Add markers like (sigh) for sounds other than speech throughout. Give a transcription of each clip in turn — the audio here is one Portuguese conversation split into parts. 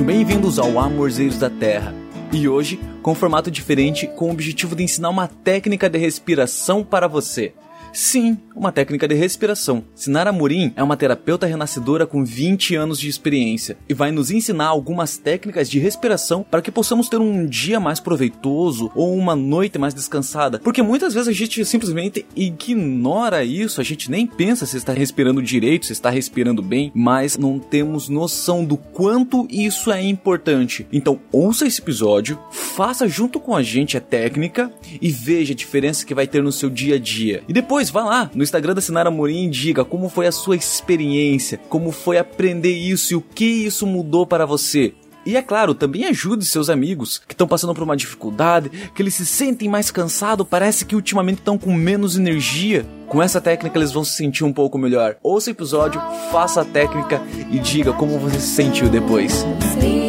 Sejam bem-vindos ao Amorzeiros da Terra. E hoje, com um formato diferente, com o objetivo de ensinar uma técnica de respiração para você. Sim, uma técnica de respiração. Sinara Morim é uma terapeuta renascedora com 20 anos de experiência e vai nos ensinar algumas técnicas de respiração para que possamos ter um dia mais proveitoso ou uma noite mais descansada. Porque muitas vezes a gente simplesmente ignora isso, a gente nem pensa se está respirando direito, se está respirando bem, mas não temos noção do quanto isso é importante. Então, ouça esse episódio, faça junto com a gente a técnica e veja a diferença que vai ter no seu dia a dia. E depois vá lá no Instagram da Sinara Morim e diga como foi a sua experiência, como foi aprender isso e o que isso mudou para você. E é claro, também ajude seus amigos que estão passando por uma dificuldade, que eles se sentem mais cansados, parece que ultimamente estão com menos energia. Com essa técnica eles vão se sentir um pouco melhor. Ouça o episódio, faça a técnica e diga como você se sentiu depois. Inspira,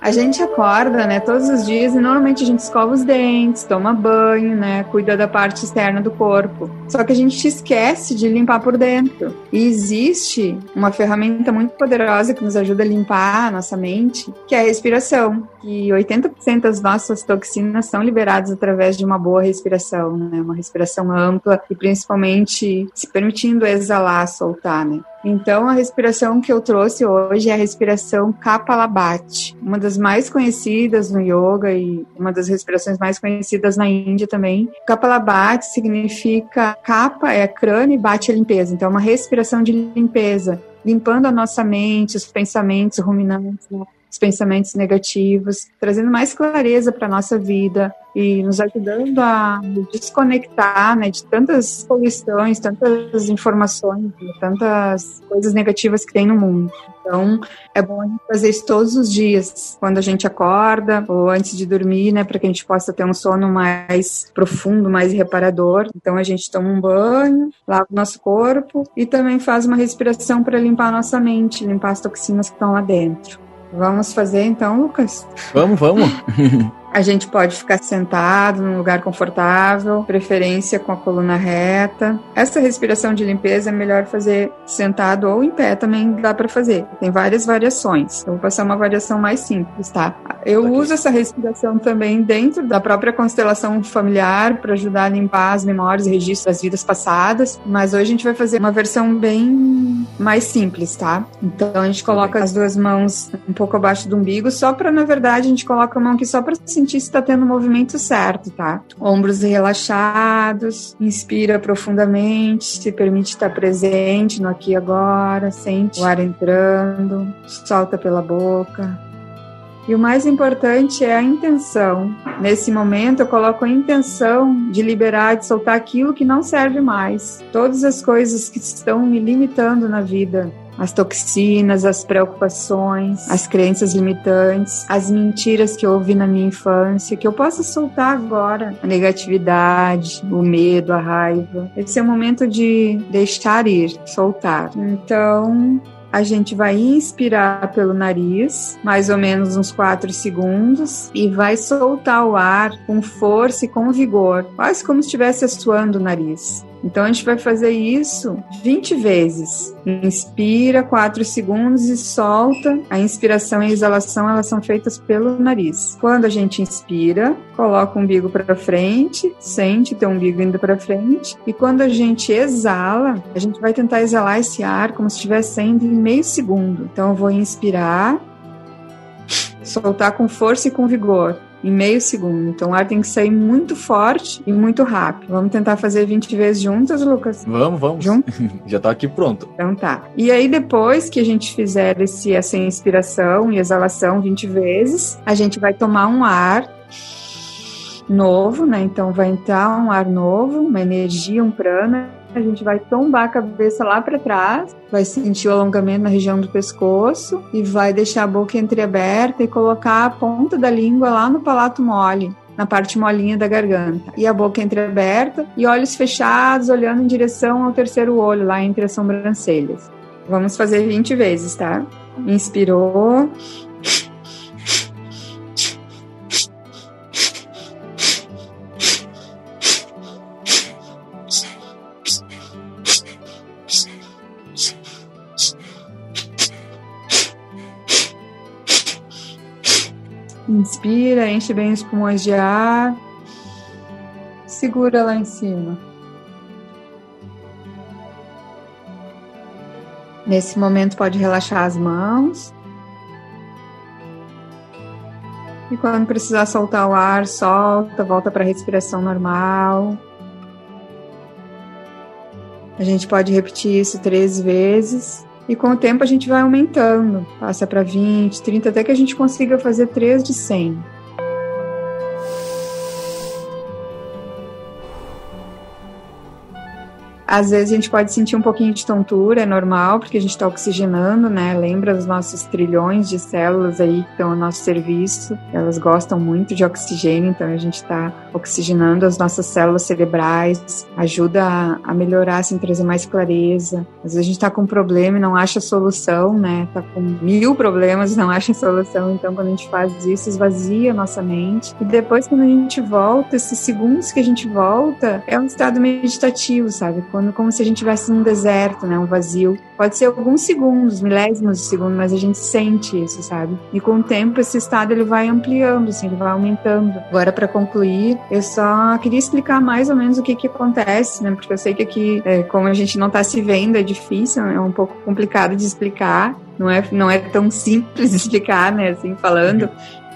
A gente acorda, né, todos os dias e normalmente a gente escova os dentes, toma banho, né, cuida da parte externa do corpo. Só que a gente esquece de limpar por dentro. E existe uma ferramenta muito poderosa que nos ajuda a limpar a nossa mente, que é a respiração. Que 80% das nossas toxinas são liberadas através de uma boa respiração, né, uma respiração ampla e principalmente se permitindo exalar, soltar, né. Então, a respiração que eu trouxe hoje é a respiração Kapalabhati, uma das mais conhecidas no yoga e uma das respirações mais conhecidas na Índia também. Kapalabhati significa Kapa é crânio e Bhati é limpeza, então é uma respiração de limpeza, limpando a nossa mente, os pensamentos ruminantes, né? Os pensamentos negativos, trazendo mais clareza para a nossa vida e nos ajudando a desconectar né, de tantas poluições, tantas informações, tantas coisas negativas que tem no mundo. Então, é bom a gente fazer isso todos os dias, quando a gente acorda ou antes de dormir, né, para que a gente possa ter um sono mais profundo, mais reparador. Então, a gente toma um banho, lava o nosso corpo e também faz uma respiração para limpar a nossa mente, limpar as toxinas que estão lá dentro. Vamos fazer então, Lucas? Vamos, vamos. (laughs) A gente pode ficar sentado num lugar confortável, preferência com a coluna reta. Essa respiração de limpeza é melhor fazer sentado ou em pé também dá para fazer. Tem várias variações. Eu vou passar uma variação mais simples, tá? Eu Ok. uso essa respiração também dentro da própria constelação familiar para ajudar a limpar as memórias e registros das vidas passadas, mas hoje a gente vai fazer uma versão bem mais simples, tá? Então a gente coloca as duas mãos um pouco abaixo do umbigo, só para na verdade a gente coloca a mão aqui só para sentir se está tendo o movimento certo, tá? Ombros relaxados, inspira profundamente, se permite estar presente no aqui e agora, sente o ar entrando, solta pela boca. E o mais importante é a intenção. Nesse momento, eu coloco a intenção de liberar, de soltar aquilo que não serve mais. Todas as coisas que estão me limitando na vida. As toxinas, as preocupações, as crenças limitantes, as mentiras que eu ouvi na minha infância, que eu possa soltar agora. A negatividade, o medo, a raiva. Esse é o momento de deixar ir, soltar. Então, a gente vai inspirar pelo nariz, mais ou menos uns 4 segundos, e vai soltar o ar com força e com vigor, quase como se estivesse suando o nariz. Então a gente vai fazer isso 20 vezes. Inspira 4 segundos e solta. A inspiração e a exalação elas são feitas pelo nariz. Quando a gente inspira, coloca o umbigo para frente, sente teu umbigo indo para frente, e quando a gente exala, a gente vai tentar exalar esse ar como se estivesse saindo em meio segundo. Então eu vou inspirar, soltar com força e com vigor em meio segundo. Então o ar tem que sair muito forte e muito rápido. Vamos tentar fazer 20 vezes juntas, Lucas? Vamos, vamos. Junto? (laughs) Já tá aqui pronto. Então tá. E aí depois que a gente fizer esse, essa inspiração e exalação 20 vezes, a gente vai tomar um ar novo, né? Então vai entrar um ar novo, uma energia, um prana. A gente vai tombar a cabeça lá para trás, vai sentir o alongamento na região do pescoço e vai deixar a boca entreaberta e colocar a ponta da língua lá no palato mole, na parte molinha da garganta. E a boca entreaberta e olhos fechados, olhando em direção ao terceiro olho, lá entre as sobrancelhas. Vamos fazer 20 vezes, tá? Inspirou. Inspira, enche bem os pulmões de ar. Segura lá em cima. Nesse momento, pode relaxar as mãos. E quando precisar soltar o ar, solta, volta para a respiração normal. A gente pode repetir isso três vezes. E com o tempo a gente vai aumentando, passa para 20, 30, até que a gente consiga fazer 3 de 100. Às vezes a gente pode sentir um pouquinho de tontura, é normal, porque a gente está oxigenando, né? Lembra dos nossos trilhões de células aí que estão ao nosso serviço. Elas gostam muito de oxigênio, então a gente está oxigenando as nossas células cerebrais, ajuda a, a melhorar, assim, trazer mais clareza. Às vezes a gente está com um problema e não acha solução, né? Tá com mil problemas e não acha solução. Então, quando a gente faz isso, esvazia a nossa mente. E depois, quando a gente volta, esses segundos que a gente volta, é um estado meditativo, sabe? quando como se a gente estivesse num deserto, né, um vazio. Pode ser alguns segundos, milésimos de segundo, mas a gente sente isso, sabe? E com o tempo esse estado ele vai ampliando, assim, ele vai aumentando. Agora para concluir, eu só queria explicar mais ou menos o que que acontece, né? Porque eu sei que aqui, é, como a gente não está se vendo, é difícil, é um pouco complicado de explicar. Não é, não é tão simples (laughs) explicar, né? Assim, falando.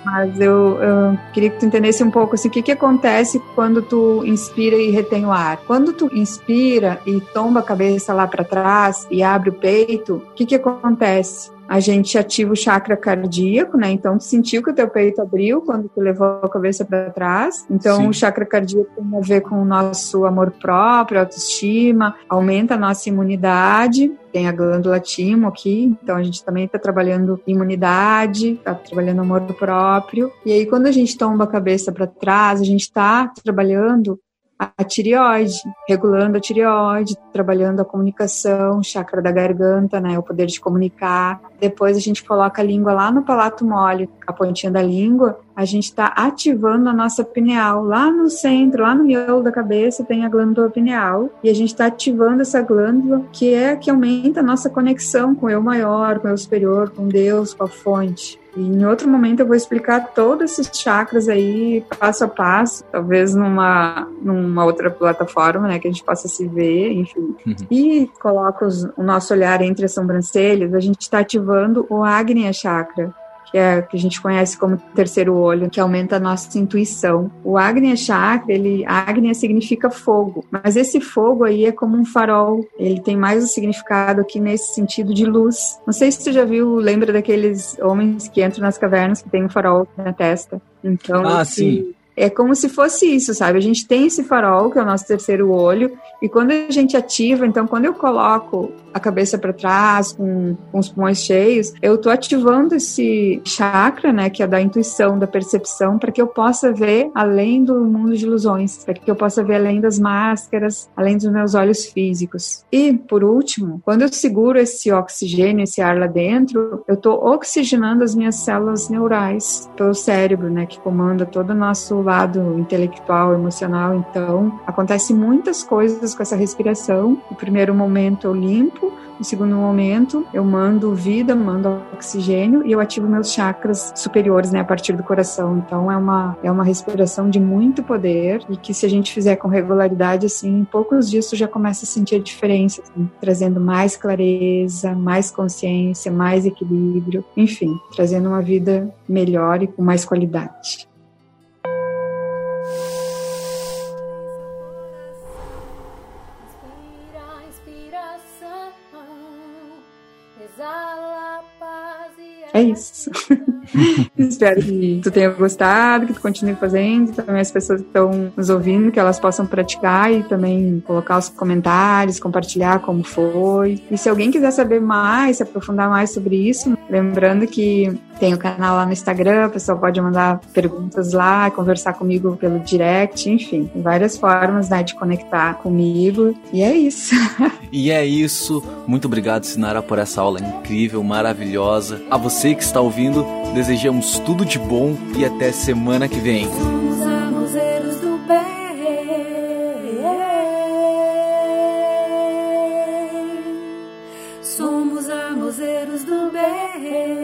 Mas eu, eu, queria que tu entendesse um pouco assim, o que, que acontece quando tu inspira e retém o ar. Quando tu inspira e tomba a cabeça lá para trás e abre o peito, o que, que acontece? A gente ativa o chakra cardíaco, né? Então, tu sentiu que o teu peito abriu quando tu levou a cabeça para trás. Então, Sim. o chakra cardíaco tem a ver com o nosso amor próprio, autoestima, aumenta a nossa imunidade. Tem a glândula timo aqui, então a gente também está trabalhando imunidade, está trabalhando amor próprio. E aí, quando a gente tomba a cabeça para trás, a gente está trabalhando a tireoide, regulando a tireoide, trabalhando a comunicação, chakra da garganta, né, o poder de comunicar. Depois a gente coloca a língua lá no palato mole, a pontinha da língua, a gente está ativando a nossa pineal. Lá no centro, lá no miolo da cabeça, tem a glândula pineal e a gente está ativando essa glândula que é que aumenta a nossa conexão com o eu maior, com o eu superior, com Deus, com a fonte. E em outro momento eu vou explicar todos esses chakras aí, passo a passo, talvez numa, numa outra plataforma, né, que a gente possa se ver, enfim. Uhum. E coloco os, o nosso olhar entre as sobrancelhas, a gente está ativando o Agnya Chakra, que é que a gente conhece como terceiro olho, que aumenta a nossa intuição. O Agnya Chakra, ele Agnya significa fogo, mas esse fogo aí é como um farol. Ele tem mais o significado aqui nesse sentido de luz. Não sei se você já viu, lembra daqueles homens que entram nas cavernas que tem um farol na testa. Então, ah, esse, sim é como se fosse isso, sabe? A gente tem esse farol, que é o nosso terceiro olho, e quando a gente ativa, então quando eu coloco a cabeça para trás, com, com, os pulmões cheios, eu estou ativando esse chakra, né, que é da intuição, da percepção, para que eu possa ver além do mundo de ilusões, para que eu possa ver além das máscaras, além dos meus olhos físicos. E, por último, quando eu seguro esse oxigênio, esse ar lá dentro, eu estou oxigenando as minhas células neurais pelo cérebro, né, que comanda todo o nosso lado intelectual, emocional. Então, acontece muitas coisas com essa respiração. No primeiro momento eu limpo, no segundo momento eu mando vida, mando oxigênio e eu ativo meus chakras superiores, né, a partir do coração. Então é uma é uma respiração de muito poder e que se a gente fizer com regularidade assim, em poucos dias tu já começa a sentir a diferença, assim, trazendo mais clareza, mais consciência, mais equilíbrio, enfim, trazendo uma vida melhor e com mais qualidade. is all é isso. (laughs) Espero que tu tenha gostado, que tu continue fazendo, também as pessoas que estão nos ouvindo, que elas possam praticar e também colocar os comentários, compartilhar como foi. E se alguém quiser saber mais, se aprofundar mais sobre isso, lembrando que tem o canal lá no Instagram, a pessoa pode mandar perguntas lá, conversar comigo pelo direct, enfim, várias formas né, de conectar comigo. E é isso. (laughs) E é isso. Muito obrigado, Sinara, por essa aula incrível, maravilhosa. A você você que está ouvindo, desejamos tudo de bom e até semana que vem. Somos amoseros do bem. Somos armozeiros do bem.